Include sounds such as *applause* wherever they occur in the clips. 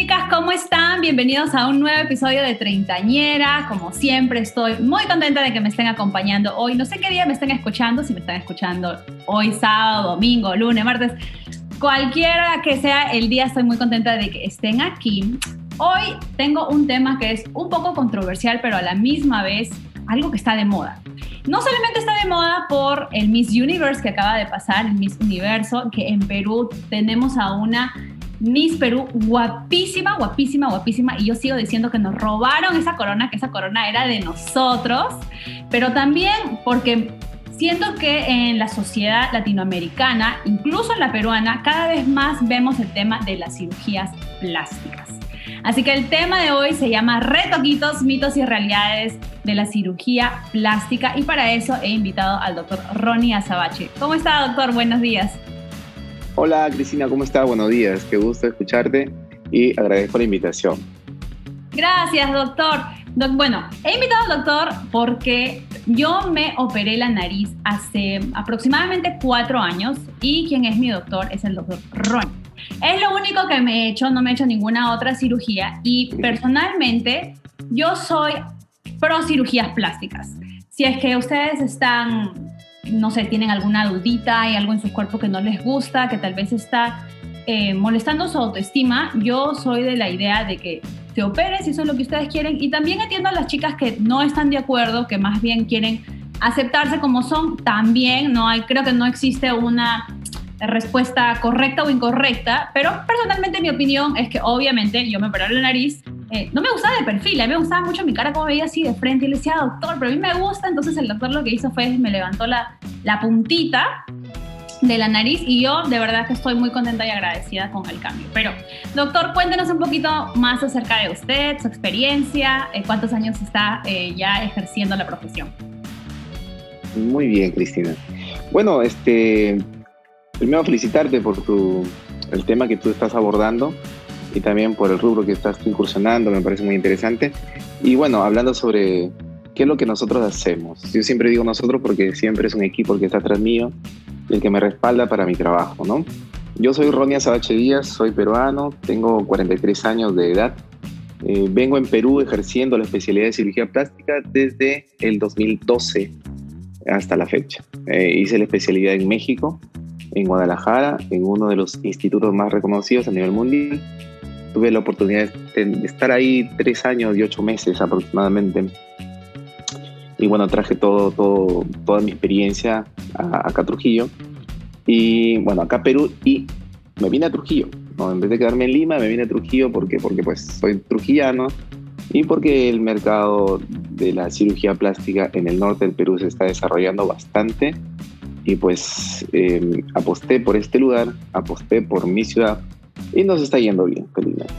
Chicas, ¿cómo están? Bienvenidos a un nuevo episodio de Treintañera. Como siempre, estoy muy contenta de que me estén acompañando hoy. No sé qué día me estén escuchando, si me están escuchando hoy, sábado, domingo, lunes, martes, cualquiera que sea el día, estoy muy contenta de que estén aquí. Hoy tengo un tema que es un poco controversial, pero a la misma vez algo que está de moda. No solamente está de moda por el Miss Universe que acaba de pasar, el Miss Universo, que en Perú tenemos a una Miss Perú, guapísima, guapísima, guapísima. Y yo sigo diciendo que nos robaron esa corona, que esa corona era de nosotros, pero también porque siento que en la sociedad latinoamericana, incluso en la peruana, cada vez más vemos el tema de las cirugías plásticas. Así que el tema de hoy se llama Retoquitos, mitos y realidades de la cirugía plástica y para eso he invitado al doctor Ronnie Azabache. ¿Cómo está, doctor? Buenos días. Hola Cristina, ¿cómo estás? Buenos días, qué gusto escucharte y agradezco la invitación. Gracias, doctor. bueno, he invitado al doctor porque yo me operé la nariz hace aproximadamente cuatro años y quien es mi doctor es el doctor Ron. Es lo único que me he hecho, no me he hecho ninguna otra cirugía y personalmente yo soy pro cirugías plásticas. Si es que ustedes están no sé, tienen alguna dudita, hay algo en su cuerpo que no les gusta, que tal vez está eh, molestando su autoestima, yo soy de la idea de que se operen si eso es lo que ustedes quieren. Y también entiendo a las chicas que no están de acuerdo, que más bien quieren aceptarse como son. También no hay, creo que no existe una respuesta correcta o incorrecta, pero personalmente mi opinión es que obviamente yo me operé la nariz eh, no me gustaba de perfil, a mí me gustaba mucho mi cara como veía así de frente y le decía, doctor, pero a mí me gusta, entonces el doctor lo que hizo fue me levantó la, puntita de la nariz y yo de verdad que estoy muy contenta y agradecida con el cambio. Pero, doctor, cuéntenos un poquito más acerca de usted, su experiencia, eh, cuántos años está eh, ya ejerciendo la profesión. Muy bien, Cristina. Bueno, este, primero felicitarte por tu, el tema que tú estás abordando y también por el rubro que estás incursionando, me parece muy interesante. Y bueno, hablando sobre qué es lo que nosotros hacemos. Yo siempre digo nosotros porque siempre es un equipo el que está atrás mío y el que me respalda para mi trabajo, ¿no? Yo soy Ronia Sabache Díaz, soy peruano, tengo 43 años de edad. Eh, vengo en Perú ejerciendo la especialidad de cirugía plástica desde el 2012 hasta la fecha. Eh, hice la especialidad en México, en Guadalajara, en uno de los institutos más reconocidos a nivel mundial tuve la oportunidad de estar ahí tres años y ocho meses aproximadamente. Y bueno, traje todo, todo, toda mi experiencia a, acá a Trujillo. Y bueno, acá a Perú y me vine a Trujillo. ¿no? En vez de quedarme en Lima, me vine a Trujillo porque, porque pues soy trujillano y porque el mercado de la cirugía plástica en el norte del Perú se está desarrollando bastante. Y pues em, aposté por este lugar, aposté por mi ciudad y nos está yendo bien, felizmente.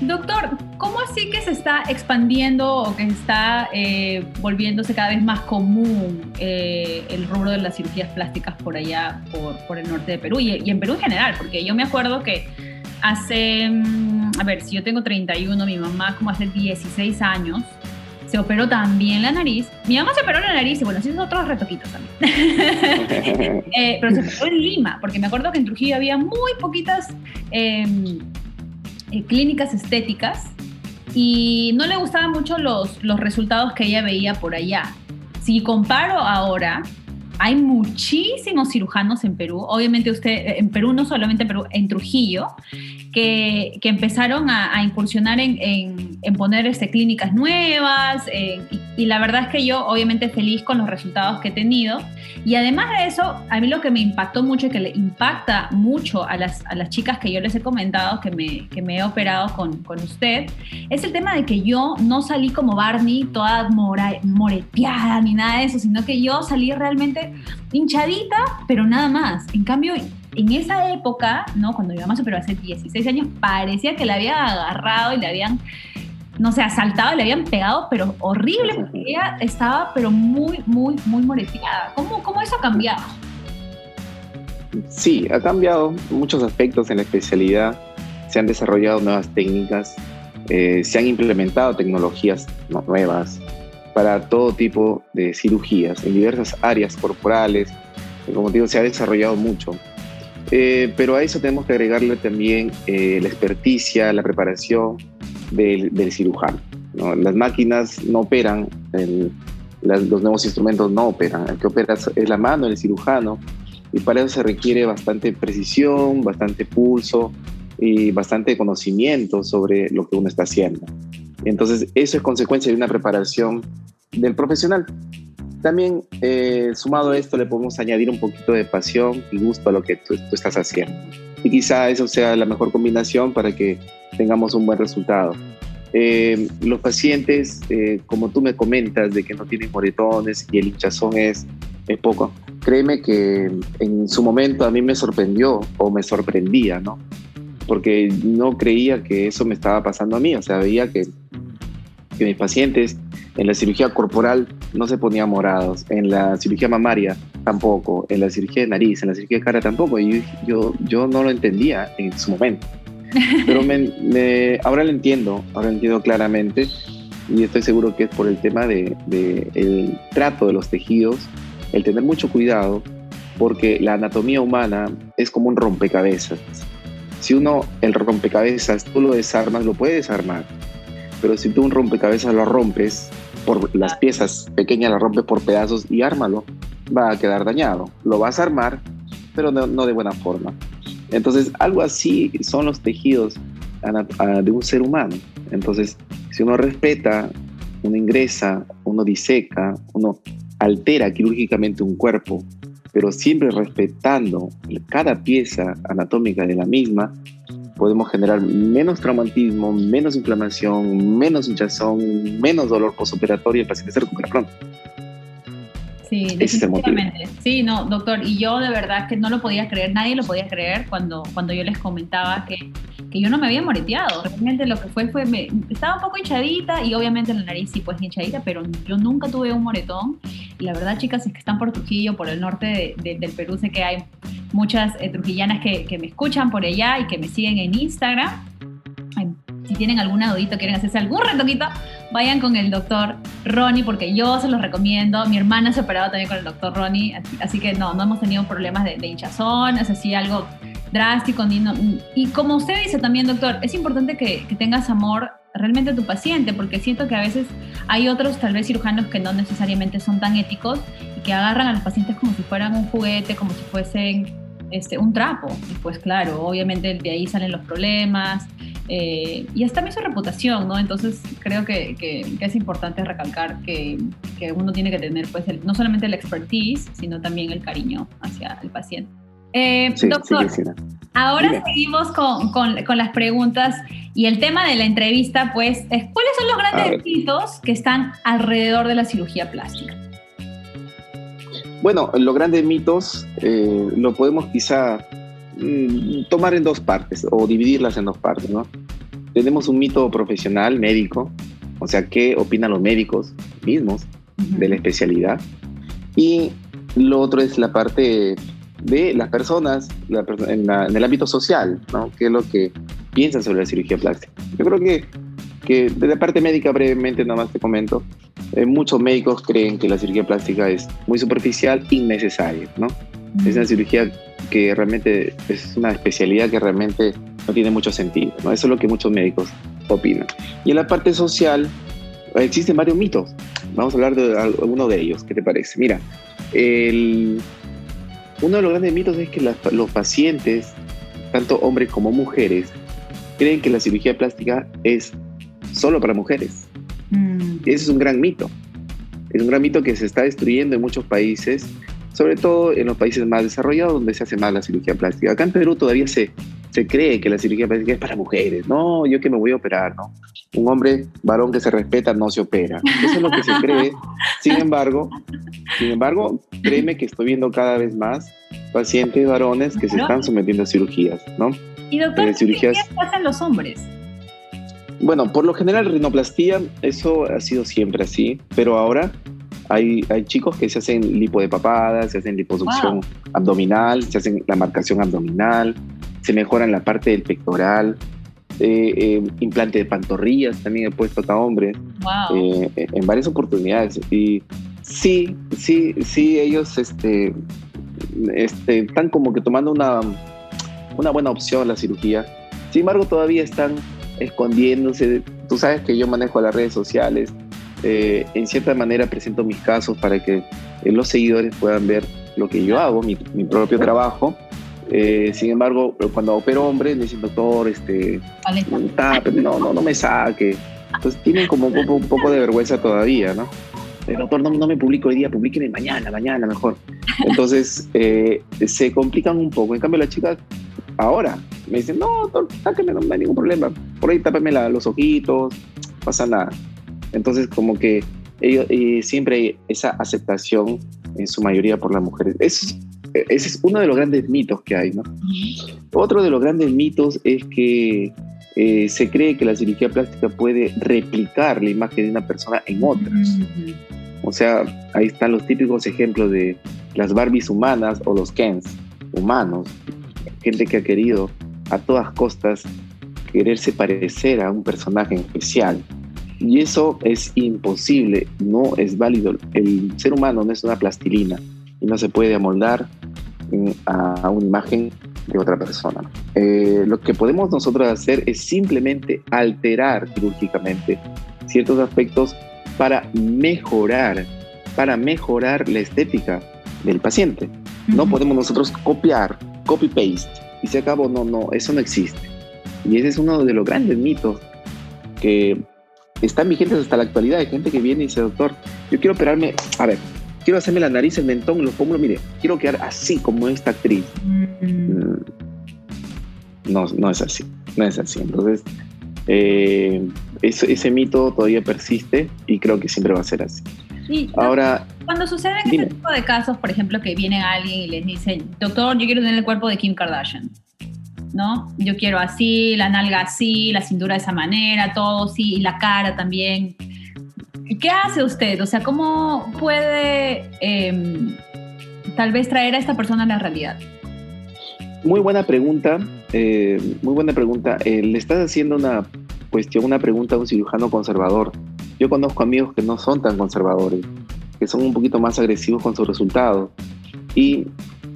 Doctor, ¿cómo así que se está expandiendo o que está eh, volviéndose cada vez más común eh, el rubro de las cirugías plásticas por allá, por, por el norte de Perú y, y, en Perú en general? Porque yo me acuerdo que hace, mm, a ver, si yo tengo 31, mi mamá como hace 16 años, se operó también la nariz. Mi mamá se operó la nariz y bueno, sí, otros retoquitos también. *laughs* eh, pero se operó en Lima, porque me acuerdo que en Trujillo había muy poquitas em, eh, clínicas estéticas y no le gustaban mucho los, los resultados que ella veía por allá. Si comparo ahora, hay muchísimos cirujanos en Perú, obviamente usted, en Perú, no solamente en Perú, en Trujillo, que, que empezaron a, a incursionar en, en, en, poner este, clínicas nuevas y, y, la verdad es que yo obviamente feliz con los resultados que he tenido y además de eso, a mí lo que me impactó mucho y que le impacta mucho a las, a las chicas que yo les he comentado que me, que me he operado con, con usted, es el tema de que yo no salí como Barney toda mora, moreteada ni nada de eso, sino que yo salí realmente hinchadita, pero nada más. En cambio, en esa época, ¿no? Cuando mi mamá superó hace 16 años, parecía que la habían agarrado y le habían, no sé, asaltado, le habían pegado, pero horrible, porque ella estaba, pero muy, muy, muy moreteada. ¿Cómo, cómo eso ha cambiado? Sí, ha cambiado muchos aspectos en la especialidad. Se han desarrollado nuevas técnicas, eh, se han implementado tecnologías nuevas para todo tipo de cirugías en diversas áreas corporales. Como digo, se ha desarrollado mucho. Eh, pero a eso tenemos que agregarle también eh, la experticia, la preparación del, cirujano. Las máquinas no operan, los nuevos instrumentos no operan. El que opera es la mano del cirujano y para eso se requiere bastante precisión, bastante pulso y bastante conocimiento sobre lo que uno está haciendo. Entonces, eso es consecuencia de una preparación del profesional. También, eh, sumado a esto, le podemos añadir un poquito de pasión y gusto a lo que tú, estás haciendo. Y quizá eso sea la mejor combinación para que tengamos un buen resultado. Eh, los pacientes, eh, como tú me comentas, de que no tienen moretones y el hinchazón es, es poco, créeme que en su momento a mí me sorprendió o me sorprendía, ¿no? Porque no creía que eso me estaba pasando a mí, o sea, veía que, que mis pacientes en la cirugía corporal no se ponían morados, en la cirugía mamaria tampoco, en la cirugía de nariz, en la cirugía de cara tampoco, y yo, yo no lo entendía en su momento. Pero *laughs* me, ahora lo entiendo, ahora lo entiendo claramente y estoy seguro que es por el tema de, de el trato de los tejidos el tener mucho cuidado, porque la anatomía humana es como un rompecabezas. Si uno, el rompecabezas, tú lo desarmas, lo puedes desarmar, pero si tú un rompecabezas lo rompes por las piezas pequeñas, las rompes por pedazos y ármalo, va a quedar dañado. Lo vas a armar, pero no, de buena forma. Entonces, algo así son los tejidos de un ser humano. Entonces, si uno respeta, uno ingresa, uno diseca, uno altera quirúrgicamente un cuerpo, pero siempre respetando cada pieza anatómica de la misma, podemos generar menos traumatismo, menos inflamación, menos hinchazón, menos dolor postoperatorio y el paciente se recupera pronto. Sí, *laughs* definitivamente. Sí, no, doctor, y yo de verdad que no lo podía creer, nadie lo podía creer cuando, cuando yo les comentaba que, que yo no me había moreteado. Realmente lo que fue fue, me, estaba un poco hinchadita y obviamente la nariz sí pues hinchadita, pero yo nunca tuve un moretón. Y la verdad, chicas, es que están por Trujillo, por el norte del Perú, sé que hay muchas eh, trujillanas que, que me escuchan por allá y que me siguen en Instagram tienen alguna dudita, quieren hacerse algún retoquito, vayan con el doctor Ronnie, porque yo se los recomiendo. Mi hermana se ha operado también con el doctor Ronnie, así, que no, no hemos tenido problemas de, hinchazón, es así algo drástico. y como usted dice también, doctor, es importante que, tengas amor realmente a tu paciente, porque siento que a veces hay otros, tal vez cirujanos, que no necesariamente son tan éticos y que agarran a los pacientes como si fueran un juguete, como si fuesen este, un trapo. Y pues claro, obviamente de ahí salen los problemas, eh, y es también su reputación, ¿no? Entonces creo que, es importante recalcar que, uno tiene que tener pues no solamente la expertise, sino también el cariño hacia el paciente. Eh, doctor, ahora seguimos con, las preguntas y el tema de la entrevista pues es ¿cuáles son los grandes mitos que están alrededor de la cirugía plástica? Bueno, los grandes mitos eh, lo podemos quizá tomar en dos partes o dividirlas en dos partes, ¿no? Tenemos un mito profesional médico, o sea, qué opinan los médicos mismos de la especialidad. Y lo otro es la parte de las personas en, el ámbito social, ¿no? ¿Qué es lo que piensan sobre la cirugía plástica? Yo creo que, que de la parte médica, brevemente, nada más te comento, eh, muchos médicos creen que la cirugía plástica es muy superficial, innecesaria, ¿no? Es una cirugía que realmente es una especialidad que realmente no tiene mucho sentido. ¿no? Eso es lo que muchos médicos opinan. Y en la parte social existen varios mitos. Vamos a hablar de alguno de ellos. ¿Qué te parece? Mira, el, uno de los grandes mitos es que los pacientes, tanto hombres como mujeres, creen que la cirugía plástica es solo para mujeres. Mm. Ese es un gran mito. Es un gran mito que se está destruyendo en muchos países sobre todo en los países más desarrollados donde se hace más la cirugía plástica. Acá en Perú todavía se, se cree que la cirugía plástica es para mujeres. No, yo que me voy a operar, ¿no? Un hombre varón que se respeta no se opera. Eso es lo que se cree. Sin embargo, sin embargo, créeme que estoy viendo cada vez más pacientes varones que se están sometiendo a cirugías, ¿no? Y doctor, eh, ¿qué hacen los hombres? Bueno, por lo general rinoplastía, eso ha sido siempre así, pero ahora hay, hay chicos que se hacen lipo de papada, se hacen liposucción abdominal, se hacen la marcación abdominal, se mejoran la parte del pectoral, eh, eh, implante de pantorrillas también he puesto a hombres eh, en varias oportunidades. Y sí, sí, sí, ellos este, este, están como que tomando una, una buena opción la cirugía. Sin embargo, todavía están escondiéndose. Tú sabes que yo manejo las redes sociales. En cierta manera presento mis casos para que los seguidores puedan ver lo que yo hago, mi, mi propio trabajo eh, sin embargo, cuando opero hombres, me dicen, doctor, este, no, no, no me saque. Entonces tienen como un poco, de vergüenza todavía, ¿no? El eh, doctor, no, no me publico hoy día, publiquen mañana, mañana mejor. Entonces eh, se complican un poco. En cambio, las chicas ahora me dicen, no, doctor, sáqueme, no, hay ningún problema. Por ahí tápame los ojitos, pasa nada. Entonces, como que ellos, siempre hay esa aceptación en su mayoría por las mujeres. Es ese es uno de los grandes mitos que hay, ¿no? Otro de los grandes mitos es que eh, se cree que la cirugía plástica puede replicar la imagen de una persona en otras. O sea, ahí están los típicos ejemplos de las Barbies humanas o los Kens humanos. Gente que ha querido a todas costas quererse parecer a un personaje en especial. Y eso es imposible, no es válido. El ser humano no es una plastilina y no se puede amoldar a una imagen de otra persona. Eh, lo que podemos nosotros hacer es simplemente alterar quirúrgicamente ciertos aspectos para mejorar, para mejorar la estética del paciente. No podemos nosotros copiar, copy-paste y se acabó. No, no, eso no existe. Y ese es uno de los grandes mitos que están vigentes hasta la actualidad. Hay gente que viene y dice, doctor, yo quiero operarme. A ver, quiero hacerme la nariz, el mentón, los pómulos, mire, quiero quedar así como esta actriz. Mm. No, no es así, no es así. Entonces, eh, ese, mito todavía persiste y creo que siempre va a ser así. Ahora, cuando suceden este tipo de casos, por ejemplo, que viene alguien y les dice, doctor, yo quiero tener el cuerpo de Kim Kardashian, ¿no? Yo quiero así, la nalga así, la cintura de esa manera, todo sí, y la cara también. ¿Qué hace usted? O sea, ¿cómo puede em, tal vez traer a esta persona a la realidad? Muy buena pregunta, eh, muy buena pregunta. Eh, le estás haciendo una cuestión, una pregunta a un cirujano conservador. Yo conozco amigos que no son tan conservadores, que son un poquito más agresivos con sus resultados. Y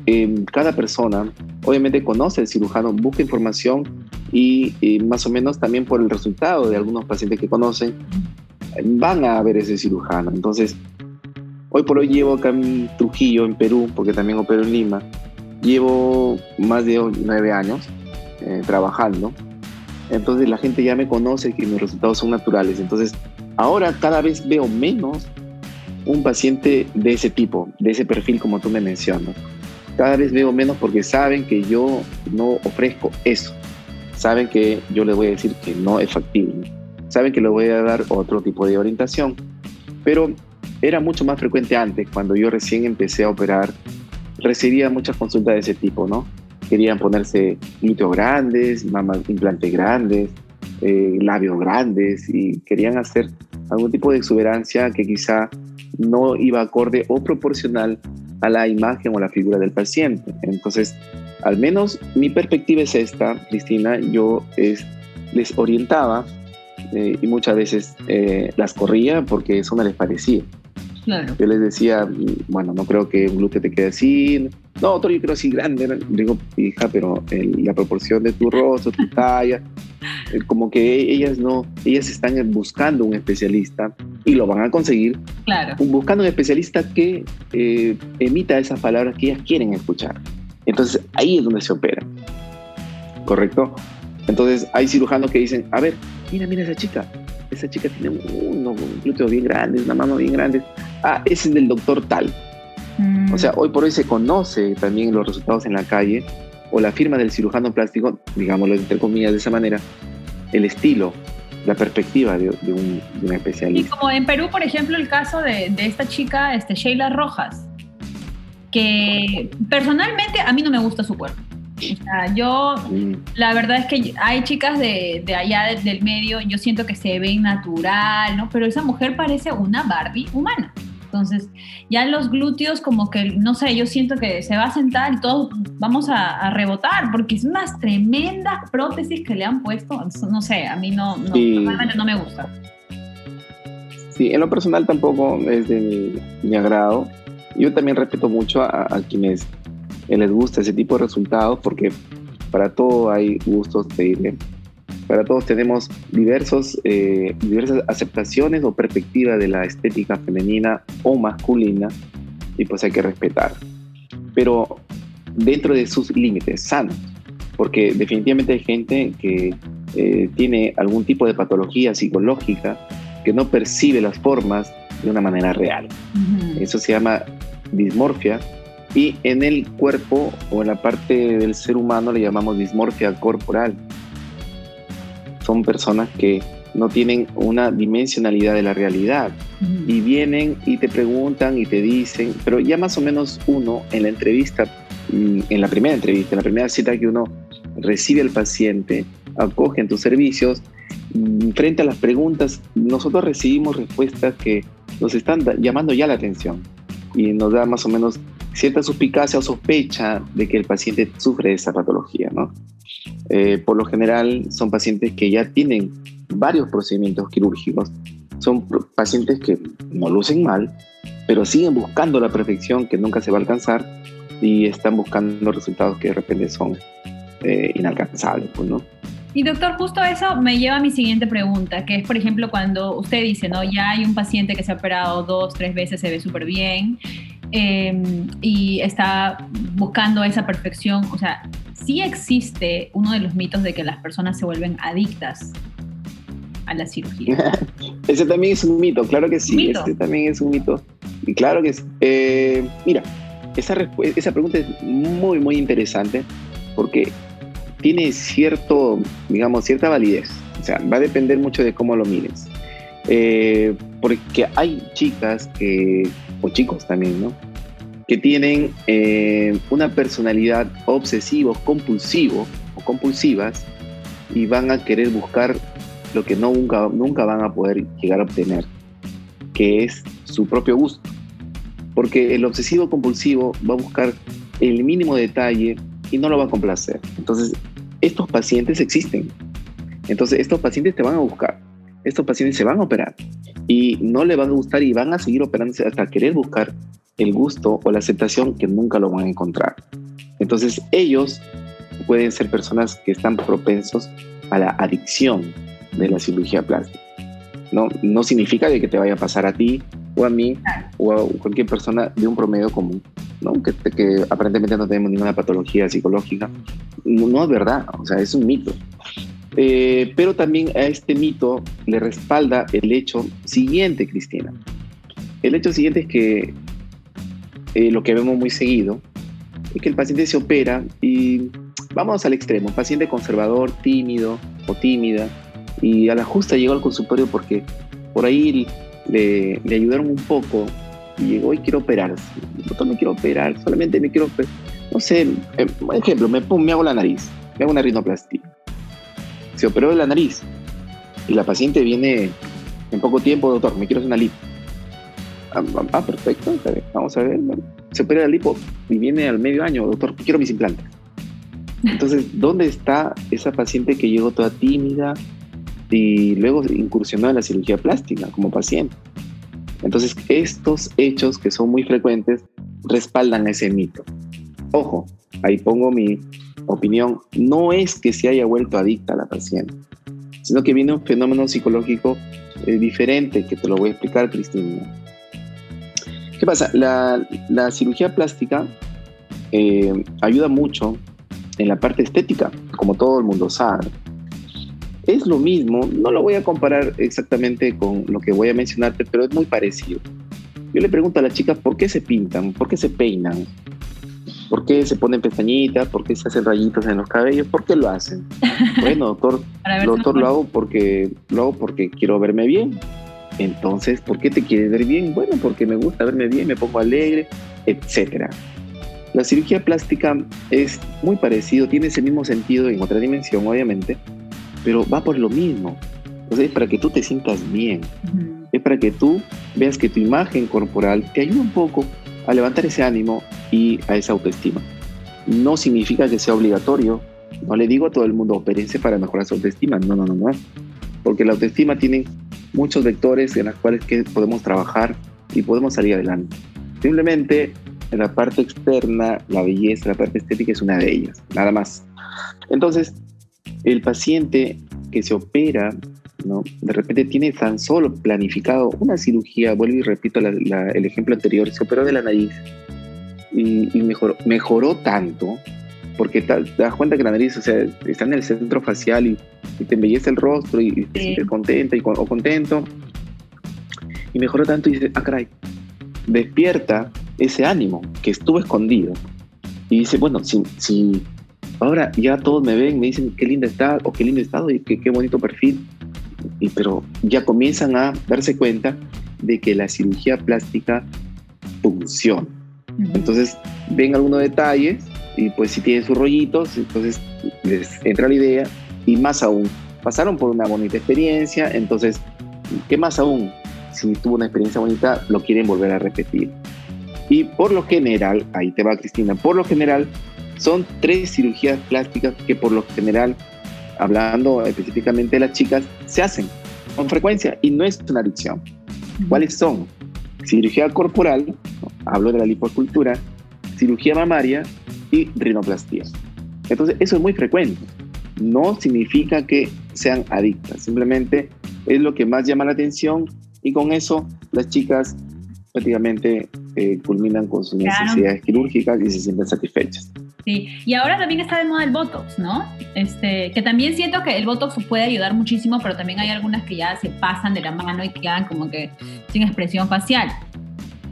em, cada persona, obviamente, conoce al cirujano, busca información y, y, más o menos también por el resultado de algunos pacientes que conocen, van a ver ese cirujano. Entonces, hoy por hoy llevo acá en Trujillo, en Perú, porque también opero en Lima, llevo más de nueve años eh, trabajando. Entonces la gente ya me conoce que mis resultados son naturales. Entonces, ahora cada vez veo menos un paciente de ese tipo, de ese perfil como tú me mencionas. Cada vez veo menos porque saben que yo no ofrezco eso. Saben que yo les voy a decir que no es factible saben que le voy a dar otro tipo de orientación. Pero era mucho más frecuente antes, cuando yo recién empecé a operar, recibía muchas consultas de ese tipo, ¿no? Querían ponerse glúteos grandes, mamas, implantes grandes, eh, labios grandes y querían hacer algún tipo de exuberancia que quizá no iba acorde o proporcional a la imagen o la figura del paciente. Entonces, al menos mi perspectiva es esta, Cristina, yo es, les orientaba eh, y muchas veces eh, las corría porque eso no les parecía. Yo les decía, bueno, no creo que un glúteo te quede así. No, otro yo creo así grande. Digo, hija, pero la proporción de tu rostro, tu talla, eh, como que ellas no, ellas están buscando un especialista y lo van a conseguir. Claro. Buscando un especialista que emita esas palabras que ellas quieren escuchar. Entonces ahí es donde se opera. ¿Correcto? Entonces hay cirujanos que dicen, a ver, mira, mira esa chica, esa chica tiene un glúteo bien grande, una mano bien grande. Ah, ese es del doctor tal. O sea, hoy por hoy se conoce también los resultados en la calle o la firma del cirujano plástico, digámoslo entre comillas de esa manera, el estilo, la perspectiva de, un, especialista. Y como en Perú, por ejemplo, el caso de, esta chica, este, Sheila Rojas. que personalmente a mí no me gusta su cuerpo. O sea, yo, mm. la verdad es que hay chicas de, de allá del medio, yo siento que se ven natural, ¿no? Pero esa mujer parece una Barbie humana. Entonces, ya los glúteos como que, no sé, yo siento que se va a sentar y todos vamos a, rebotar, porque es unas tremendas prótesis que le han puesto. No sé, a mí no, no, no me gusta. Sí, en lo personal tampoco es de mi, agrado. Yo también respeto mucho a, a quienes les gusta ese tipo de resultados, porque para todo hay gustos de para todos tenemos diversos, eh, diversas aceptaciones o perspectivas de la estética femenina o masculina y pues hay que respetar. Pero dentro de sus límites, sanos, porque definitivamente hay gente que eh, tiene algún tipo de patología psicológica que no percibe las formas de una manera real. Eso se llama dismorfia y en el cuerpo o en la parte del ser humano le llamamos dismorfia corporal son personas que no tienen una dimensionalidad de la realidad. Y vienen y te preguntan y te dicen, pero ya más o menos uno en la entrevista, mm, en la primera entrevista, en la primera cita que uno recibe al paciente, acoge en tus servicios, mm, frente a las preguntas, nosotros recibimos respuestas que nos están llamando ya la atención. Y nos da más o menos cierta suspicacia o sospecha de que el paciente sufre de esa patología, ¿no? Eh, por lo general son pacientes que ya tienen varios procedimientos quirúrgicos. Son pacientes que no lucen mal, pero siguen buscando la perfección que nunca se va a alcanzar y están buscando resultados que de repente son eh, inalcanzables, pues, ¿no? Y doctor, justo eso me lleva a mi siguiente pregunta, que es, por ejemplo, cuando usted dice, ¿no? Ya hay un paciente que se ha operado dos, tres veces, se ve súper bien em, y está buscando esa perfección. O sea, sí existe uno de los mitos de que las personas se vuelven adictas a la cirugía. *laughs* Ese también es un mito, claro que sí. Ese también es un mito. Y claro que es. Eh, mira, esa, esa pregunta es muy, muy interesante porque tiene cierto, digamos, cierta validez. O sea, va a depender mucho de cómo lo mires. Eh, porque hay chicas que, o chicos también, ¿no? Que tienen eh, una personalidad obsesivo, compulsivo o compulsivas y van a querer buscar lo que no, nunca, nunca van a poder llegar a obtener, que es su propio gusto. Porque el obsesivo compulsivo va a buscar el mínimo detalle y no lo va a complacer. Entonces, estos pacientes existen. Entonces, estos pacientes te van a buscar. Estos pacientes se van a operar y no le van a gustar y van a seguir operándose hasta querer buscar el gusto o la aceptación que nunca lo van a encontrar. Entonces ellos pueden ser personas que están propensos a la adicción de la cirugía plástica. No, no significa de que te vaya a pasar a ti o a mí o a cualquier persona de un promedio común, ¿no? que, aparentemente no tenemos ninguna patología psicológica. No, es verdad, o sea, es un mito. Eh, pero también a este mito le respalda el hecho siguiente, Cristina. El hecho siguiente es que eh, lo que vemos muy seguido, es que el paciente se opera y vamos al extremo, paciente conservador, tímido o tímida, y a la justa llegó al consultorio porque por ahí le, le ayudaron un poco y llegó y quiero operarse. Doctor, me quiero operar, solamente me quiero operar. No sé, eh, por ejemplo, me, me hago la nariz, me hago una rinoplastia. Se operó de la nariz y la paciente viene en poco tiempo, doctor, me quiero hacer una lipo Ah, ah, perfecto, vamos a ver. Se opera el lipo y viene al medio año, doctor, quiero mis implantes. Entonces, ¿dónde está esa paciente que llegó toda tímida y luego incursionó en la cirugía plástica como paciente? Entonces, estos hechos que son muy frecuentes respaldan ese mito. Ojo, ahí pongo mi opinión, no es que se haya vuelto adicta a la paciente, sino que viene un fenómeno psicológico eh, diferente que te lo voy a explicar, Cristina. ¿Qué pasa? La, cirugía plástica eh, ayuda mucho en la parte estética, como todo el mundo sabe. Es lo mismo, no lo voy a comparar exactamente con lo que voy a mencionarte, pero es muy parecido. Yo le pregunto a las chicas por qué se pintan, por qué se peinan, por qué se ponen pestañitas, por qué se hacen rayitas en los cabellos, por qué lo hacen. *laughs* Bueno, doctor, doctor lo hago porque lo hago porque quiero verme bien. Entonces, ¿por qué te quieres ver bien? Bueno, porque me gusta verme bien, me pongo alegre, etcétera. La cirugía plástica es muy parecido, tiene ese mismo sentido en otra dimensión, obviamente, pero va por lo mismo. Sea, es para que tú te sientas bien. Es para que tú veas que tu imagen corporal te ayuda un poco a levantar ese ánimo y a esa autoestima. No significa que sea obligatorio. No le digo a todo el mundo, opérense para mejorar su autoestima. No, no, no, no. Porque la autoestima tiene muchos vectores en los cuales que podemos trabajar y podemos salir adelante. Simplemente en la parte externa, la belleza, la parte estética es una de ellas, nada más. Entonces, el paciente que se opera, ¿no? de repente tiene tan solo planificado una cirugía, vuelvo y repito el ejemplo anterior, se operó de la nariz y, mejoró, mejoró tanto, porque te, das cuenta que la nariz o sea, está en el centro facial y, te embellece el rostro y, te sientes contenta y, o contento, y mejoró tanto y dice, ah, caray, despierta ese ánimo que estuvo escondido. Y dice, bueno, si, si ahora ya todos me ven, me dicen qué linda está o qué lindo estado y qué, qué bonito perfil, y, pero ya comienzan a darse cuenta de que la cirugía plástica funciona. Entonces ven algunos detalles y pues si tienen sus rollitos, entonces les entra la idea y más aún, pasaron por una bonita experiencia, entonces, ¿qué más aún? Si tuvo una experiencia bonita, lo quieren volver a repetir. Y por lo general, ahí te va Cristina, por lo general son tres cirugías plásticas que por lo general, hablando específicamente de las chicas, se hacen con frecuencia y no es una adicción. ¿Cuáles son? Cirugía corporal, hablo de la liposcultura, cirugía mamaria y rinoplastia. Entonces, eso es muy frecuente. No significa que sean adictas, simplemente es lo que más llama la atención y con eso las chicas prácticamente eh, culminan con sus necesidades quirúrgicas y se sienten satisfechas. Sí, y ahora también está de moda el Botox, ¿no? Este, que también siento que el Botox puede ayudar muchísimo, pero también hay algunas que ya se pasan de la mano y quedan como que sin expresión facial.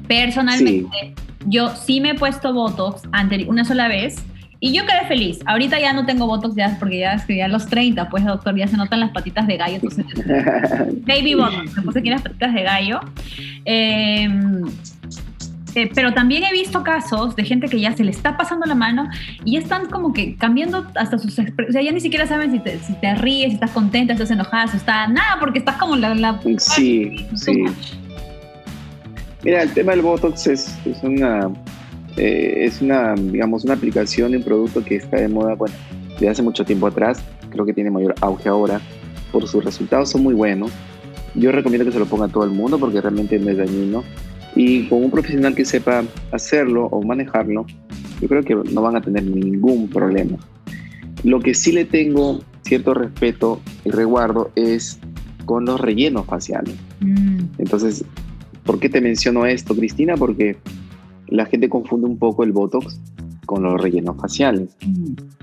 Personalmente, yo sí me he puesto Botox una sola vez y yo quedé feliz. Ahorita ya no tengo Botox ya porque ya escribí a los 30, pues doctor, ya se notan las patitas de gallo, entonces *laughs* baby Botox, me puse aquí las patitas de gallo. Em, eh, pero también he visto casos de gente que ya se le está pasando la mano y están como que cambiando hasta sus expresiones. O sea, ya ni siquiera saben si te, si te ríes, si estás contenta, si estás enojada, si estás nada, porque estás como la. la sí, sí. Mira, el tema del Botox es, es una eh, es una, digamos, una aplicación un producto que está de moda, bueno, de hace mucho tiempo atrás, creo que tiene mayor auge ahora, por sus resultados son muy buenos. Yo recomiendo que se lo ponga a todo el mundo porque realmente no es dañino. Y con un profesional que sepa hacerlo o manejarlo, yo creo que no van a tener ningún problema. Lo que sí le tengo cierto respeto y reguardo es con los rellenos faciales. Mm. Entonces, ¿por qué te menciono esto, Cristina? Porque la gente confunde un poco el Botox con los rellenos faciales.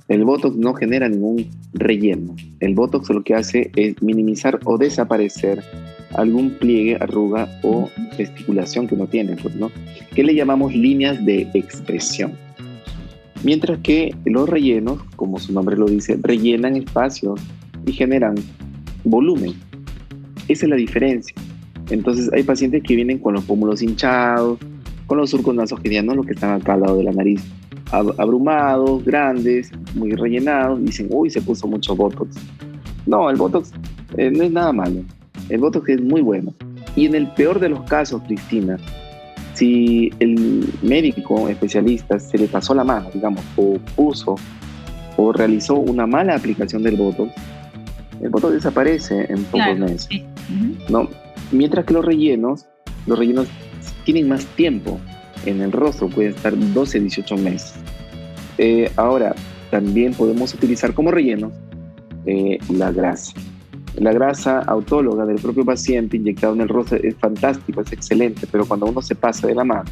El Botox no genera ningún relleno. El Botox lo que hace es minimizar o desaparecer algún pliegue, arruga o gesticulación que uno tiene, pues, ¿no? Que le llamamos líneas de expresión. Mientras que los rellenos, como su nombre lo dice, rellenan espacios y generan volumen. Esa es la diferencia. Entonces hay pacientes que vienen con los pómulos hinchados, con los surcos nasogenianos, los que están acá al lado de la nariz, abrumados, grandes, muy rellenados, dicen, uy, se puso mucho Botox. No, el Botox eh, no es nada malo. El Botox es muy bueno. Y en el peor de los casos, Cristina, si el médico especialista se le pasó la mano, digamos, o puso o realizó una mala aplicación del Botox, el Botox desaparece en pocos meses. ¿no? Mientras que los rellenos, los rellenos tienen más tiempo en el rostro, pueden estar 12, 18 meses. Eh, ahora, también podemos utilizar como relleno eh, la grasa. La grasa autóloga del propio paciente inyectada en el rostro es fantástico, es excelente, pero cuando uno se pasa de la mano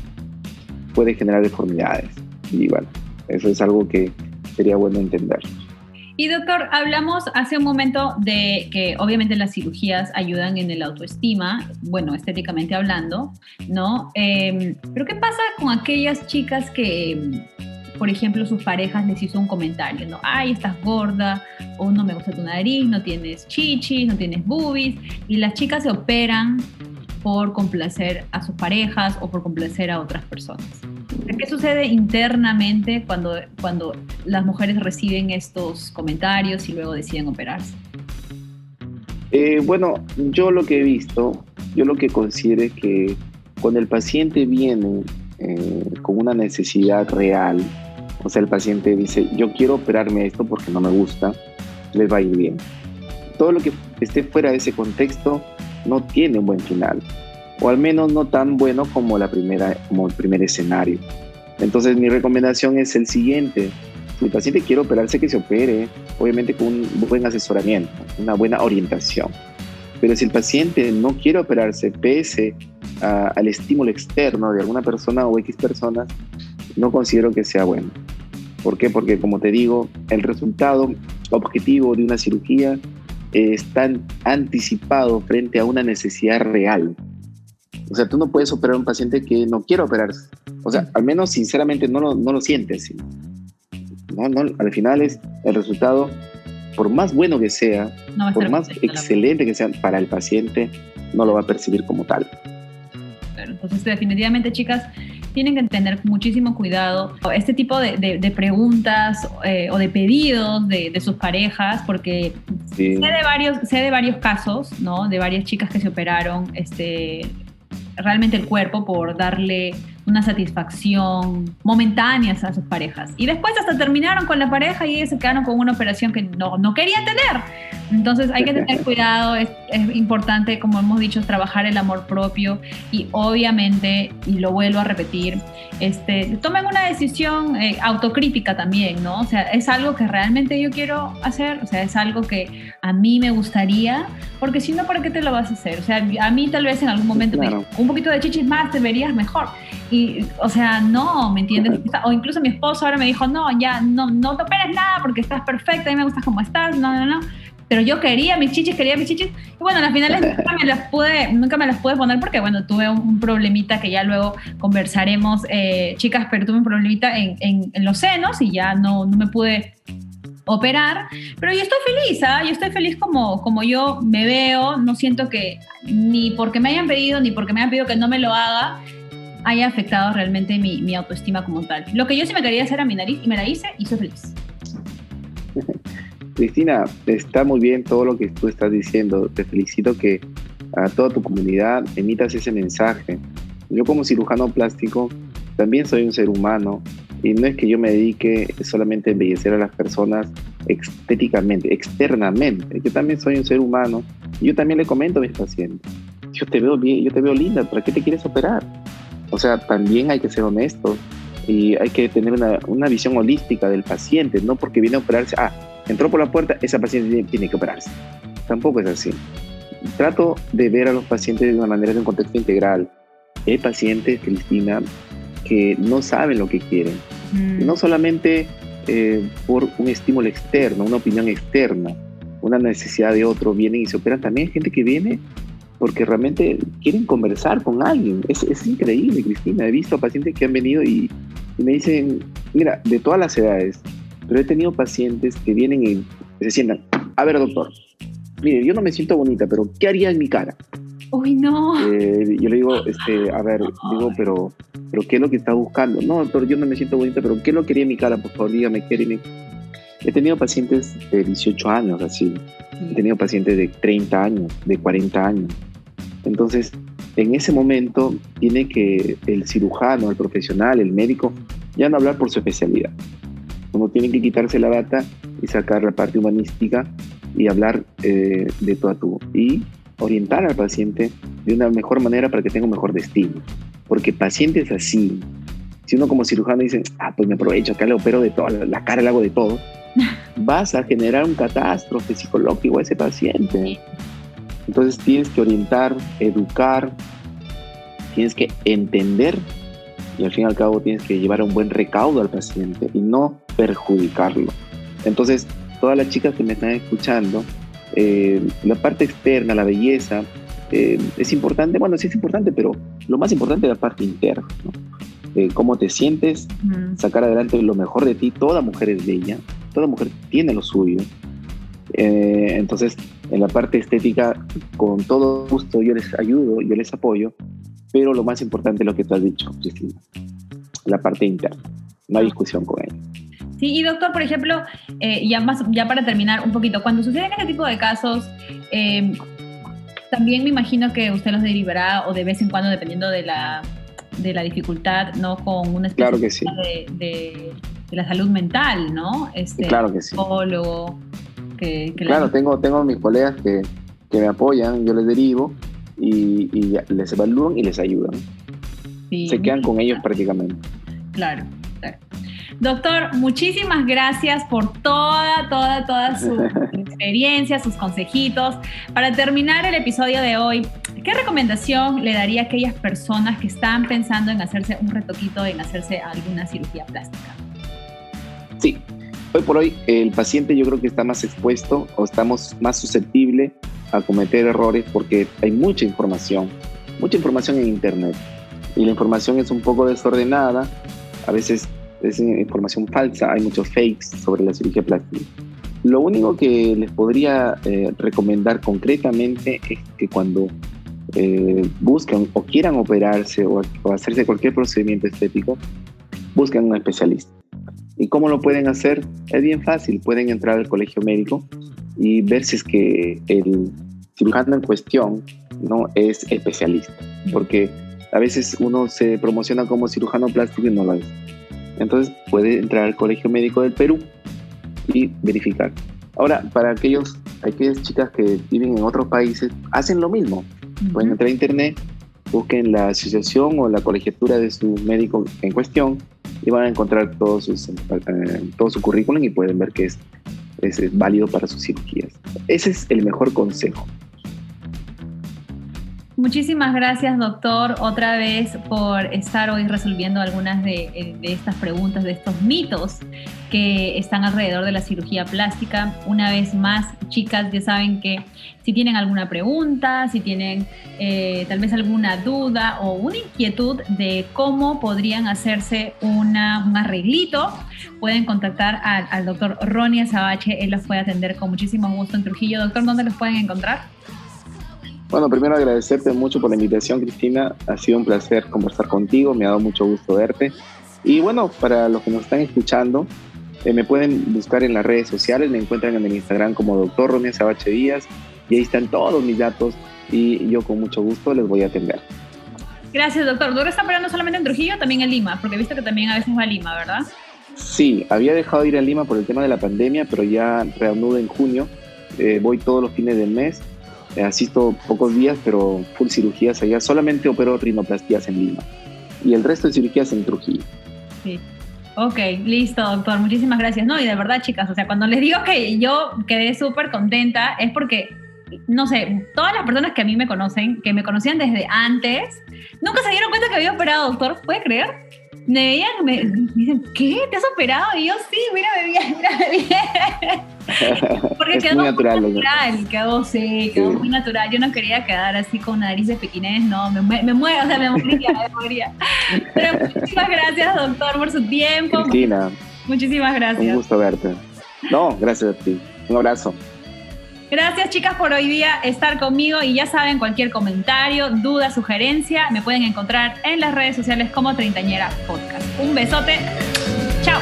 puede generar deformidades. Y bueno, eso es algo que sería bueno entender. Y doctor, hablamos hace un momento de que obviamente las cirugías ayudan en el autoestima, bueno, estéticamente hablando, ¿no? Em, pero ¿qué pasa con aquellas chicas que, por ejemplo, sus parejas les hizo un comentario, ¿no? Ay, estás gorda, o no me gusta tu nariz, no tienes chichis, no tienes boobies, y las chicas se operan por complacer a sus parejas o por complacer a otras personas. ¿Qué sucede internamente cuando, cuando las mujeres reciben estos comentarios y luego deciden operarse? Eh, bueno, yo lo que he visto, yo lo que considero es que cuando el paciente viene eh, con una necesidad real, o sea, el paciente dice, yo quiero operarme esto porque no me gusta, les va a ir bien. Todo lo que esté fuera de ese contexto no tiene un buen final, o al menos no tan bueno como, la primera, como el primer escenario. Entonces mi recomendación es el siguiente, si el paciente quiere operarse, que se opere, obviamente con un buen asesoramiento, una buena orientación. Pero si el paciente no quiere operarse pese al estímulo externo de alguna persona o X personas, no considero que sea bueno. ¿Por qué? Porque como te digo, el resultado objetivo de una cirugía está anticipado frente a una necesidad real. O sea, tú no puedes operar a un paciente que no quiere operarse. O sea, al menos sinceramente no lo, no lo sientes. No, no, al final es el resultado, por más bueno que sea, por más excelente que sea para el paciente, no lo va a percibir como tal. Entonces, definitivamente, chicas, tienen que tener muchísimo cuidado este tipo de, preguntas eh, o de pedidos de, sus parejas, porque sé, de varios, sé de varios casos, ¿no? De varias chicas que se operaron este, realmente el cuerpo por darle una satisfacción momentánea a sus parejas. Y después hasta terminaron con la pareja y ellos se quedaron con una operación que no, no querían tener. Entonces hay que *laughs* tener cuidado, es, importante, como hemos dicho, trabajar el amor propio y obviamente, y lo vuelvo a repetir, este, tomen una decisión eh, autocrítica también, ¿no? O sea, es algo que realmente yo quiero hacer, o sea, es algo que a mí me gustaría, porque si no, ¿para qué te lo vas a hacer? O sea, a mí tal vez en algún momento un poquito de chichis más te verías mejor. Y, o sea, no, ¿me entiendes? O incluso mi esposo ahora me dijo, no, ya, no, no te operes nada porque estás perfecta, a mí me gustas como estás, no, no, no pero yo quería mis chichis, quería mis chichis. Y bueno, las finales *laughs* nunca me las pude, nunca me las pude poner porque, bueno, tuve un, problemita que ya luego conversaremos, eh, chicas, pero tuve un problemita en, en, los senos y ya no, no me pude operar, pero yo estoy feliz, ¿ah? yo estoy feliz como, como yo me veo, no siento que ni porque me hayan pedido, ni porque me hayan pedido que no me lo haga, haya afectado realmente mi, mi autoestima como tal. Lo que yo sí me quería hacer a mi nariz y me la hice y soy feliz. *laughs* Cristina, está muy bien todo lo que tú estás diciendo. Te felicito que a toda tu comunidad emitas ese mensaje. Yo como cirujano plástico también soy un ser humano y no es que yo me dedique solamente a embellecer a las personas estéticamente, externamente. Yo también soy un ser humano. Yo también le comento a mis pacientes, yo te veo bien, yo te veo linda, ¿para qué te quieres operar? O sea, también hay que ser honestos y hay que tener una, una visión holística del paciente, no porque viene a operarse, ah, entró por la puerta, esa paciente tiene que operarse. Tampoco es así. Trato de ver a los pacientes de una manera de un contexto integral. Hay pacientes, Cristina, que no saben lo que quieren. Mm. No solamente eh, por un estímulo externo, una opinión externa, una necesidad de otro, vienen y se operan. También hay gente que viene porque realmente quieren conversar con alguien. Es, es increíble, Cristina. He visto pacientes que han venido y, y me dicen, mira, de todas las edades, pero he tenido pacientes que vienen y se sientan, a ver doctor, mire, yo no me siento bonita, pero ¿qué haría en mi cara? Uy, no. Eh, yo le digo, *laughs* este, a ver, digo, pero, pero ¿qué es lo que está buscando? No, doctor, yo no me siento bonita, pero ¿qué es lo que quería en mi cara? Por favor, dígame, ¿qué haría He tenido pacientes de 18 años así. He tenido pacientes de 30 años, de 40 años. Entonces, en ese momento tiene que el cirujano, el profesional, el médico, ya no hablar por su especialidad, uno tiene que quitarse la bata y sacar la parte humanística y hablar eh, de todo a tú y orientar al paciente de una mejor manera para que tenga un mejor destino. Porque pacientes así, si uno como cirujano dice, ah, pues me aprovecho, acá le opero de todo, la cara le hago de todo, *laughs* vas a generar un catástrofe psicológico a ese paciente. Entonces tienes que orientar, educar, tienes que entender y al fin y al cabo tienes que llevar un buen recaudo al paciente y no perjudicarlo. Entonces, todas las chicas que me están escuchando, eh, la parte externa, la belleza, eh, es importante, bueno, sí es importante, pero lo más importante es la parte interna, ¿no? Eh, cómo te sientes, sacar adelante lo mejor de ti. Toda mujer es bella, toda mujer tiene lo suyo. entonces, en la parte estética, con todo gusto yo les ayudo, yo les apoyo, pero lo más importante es lo que tú has dicho, Cristina. la parte interna. No hay discusión con ella. Sí, y doctor, por ejemplo, eh, ya, más, ya para terminar un poquito, cuando suceden este tipo de casos, eh, también me imagino que usted los derivará o de vez en cuando, dependiendo de la, de la dificultad, ¿no? Con una especie que sí. de, de, la salud mental, ¿no? Este, claro que sí. Psicólogo. Que, claro, tengo, tengo mis colegas que, que, me apoyan, yo les derivo y, y les evalúan y les ayudan. Se quedan con ellos prácticamente. Claro. Doctor, muchísimas gracias por toda, toda, toda su *laughs* experiencia, sus consejitos. Para terminar el episodio de hoy, ¿qué recomendación le daría a aquellas personas que están pensando en hacerse un retoquito, en hacerse alguna cirugía plástica? Sí, hoy por hoy el paciente yo creo que está más expuesto o estamos más susceptible a cometer errores porque hay mucha información, mucha información en Internet y la información es un poco desordenada, a veces es información falsa, hay muchos fakes sobre la cirugía plástica. Lo único que les podría eh, recomendar concretamente es que cuando eh, o quieran operarse o, hacerse cualquier procedimiento estético, busquen un especialista. ¿Y cómo lo pueden hacer? Es bien fácil, pueden entrar al colegio médico y ver si es que el cirujano en cuestión no es especialista, porque a veces uno se promociona como cirujano plástico y no lo es. Entonces puede entrar al Colegio Médico del Perú y verificar. Ahora, para aquellos, aquellas chicas que viven en otros países, hacen lo mismo. Pueden entrar a internet, busquen la asociación o la colegiatura de su médico en cuestión y van a encontrar todo, sus, eh, todo su currículum y pueden ver que es, es válido para sus cirugías. Ese es el mejor consejo. Muchísimas gracias, doctor, otra vez por estar hoy resolviendo algunas de, estas preguntas, de estos mitos que están alrededor de la cirugía plástica. Una vez más, chicas, ya saben que si tienen alguna pregunta, si tienen eh, tal vez alguna duda o una inquietud de cómo podrían hacerse una, un arreglito, pueden contactar al, doctor Ronnie Sabache. Él los puede atender con muchísimo gusto en Trujillo. Doctor, ¿dónde los pueden encontrar? Bueno, primero agradecerte mucho por la invitación, Cristina. Ha sido un placer conversar contigo, me ha dado mucho gusto verte. Y bueno, para los que nos están escuchando, eh, me pueden buscar en las redes sociales, me encuentran en el Instagram como Doctor Ronia Sabache Díaz y ahí están todos mis datos y yo con mucho gusto les voy a atender. Gracias, doctor. ¿Doctor está operando solamente en Trujillo también en Lima? Porque he visto que también a veces va a Lima, ¿verdad? Sí, había dejado de ir a Lima por el tema de la pandemia, pero ya reanudo en junio. Eh, voy todos los fines del mes asisto pocos días, pero full cirugías allá. Solamente opero rinoplastías en Lima y el resto de cirugías en Trujillo. Sí. Ok, listo, doctor. Muchísimas gracias. No, y de verdad, chicas, o sea, cuando les digo que yo quedé súper contenta es porque, no sé, todas las personas que a mí me conocen, que me conocían desde antes, nunca se dieron cuenta que había operado, doctor. ¿Puede creer? me veían, me, dicen, ¿qué? ¿Te has operado? Y yo, sí, mírame bien, mírame bien. *laughs* Porque quedó muy natural, muy natural quedó, sí, quedó muy natural. Yo no quería quedar así con nariz de pequinés, no, me, me, muero, o sea, me moriría, me moriría. Pero *laughs* muchísimas gracias, doctor, por su tiempo. Cristina. Muchísimas gracias. Un gusto verte. No, gracias a ti. Un abrazo. Gracias chicas por hoy día estar conmigo y ya saben, cualquier comentario, duda, sugerencia, me pueden encontrar en las redes sociales como Treintañera Podcast. Un besote. Chao.